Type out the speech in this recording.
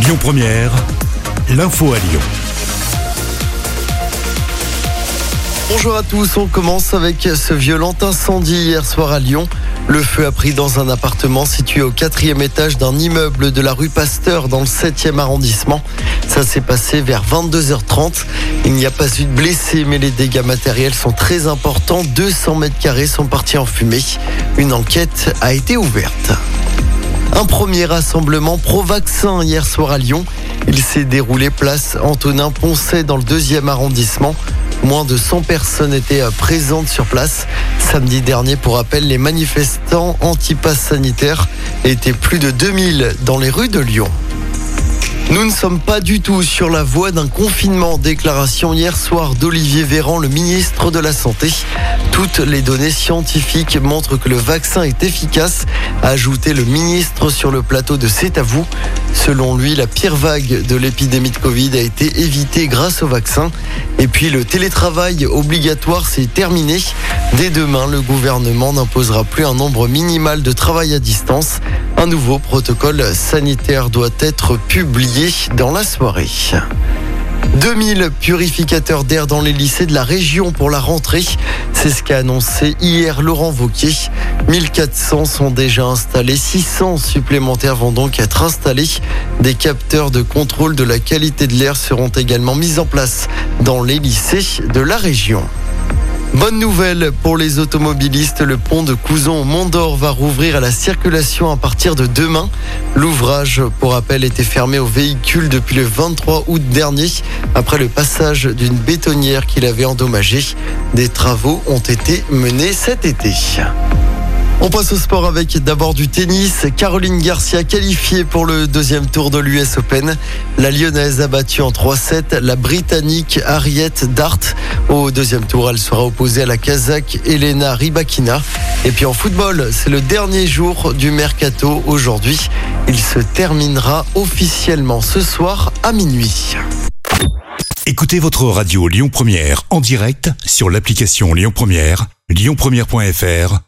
Lyon Première, l'info à Lyon. Bonjour à tous, on commence avec ce violent incendie hier soir à Lyon. Le feu a pris dans un appartement situé au quatrième étage d'un immeuble de la rue Pasteur dans le 7e arrondissement. Ça s'est passé vers 22h30. Il n'y a pas eu de blessés, mais les dégâts matériels sont très importants. 200 mètres carrés sont partis en fumée. Une enquête a été ouverte. Un premier rassemblement pro-vaccin hier soir à Lyon. Il s'est déroulé place Antonin Poncet dans le deuxième arrondissement. Moins de 100 personnes étaient présentes sur place. Samedi dernier, pour rappel, les manifestants anti-pass sanitaires étaient plus de 2000 dans les rues de Lyon. Nous ne sommes pas du tout sur la voie d'un confinement. Déclaration hier soir d'Olivier Véran, le ministre de la Santé. Toutes les données scientifiques montrent que le vaccin est efficace, a ajouté le ministre sur le plateau de C'est à vous. Selon lui, la pire vague de l'épidémie de Covid a été évitée grâce au vaccin. Et puis le télétravail obligatoire s'est terminé. Dès demain, le gouvernement n'imposera plus un nombre minimal de travail à distance. Un nouveau protocole sanitaire doit être publié dans la soirée. 2000 purificateurs d'air dans les lycées de la région pour la rentrée. C'est ce qu'a annoncé hier Laurent Vauquier. 1400 sont déjà installés, 600 supplémentaires vont donc être installés. Des capteurs de contrôle de la qualité de l'air seront également mis en place dans les lycées de la région. Bonne nouvelle pour les automobilistes, le pont de Couzon au va rouvrir à la circulation à partir de demain. L'ouvrage, pour rappel, était fermé aux véhicules depuis le 23 août dernier, après le passage d'une bétonnière qu'il avait endommagée. Des travaux ont été menés cet été. On passe au sport avec d'abord du tennis. Caroline Garcia qualifiée pour le deuxième tour de l'US Open. La Lyonnaise a battu en 3-7 la Britannique Harriet Dart. Au deuxième tour, elle sera opposée à la Kazakh Elena Rybakina. Et puis en football, c'est le dernier jour du mercato aujourd'hui. Il se terminera officiellement ce soir à minuit. Écoutez votre radio Lyon Première en direct sur l'application Lyon Première, lyonpremière.fr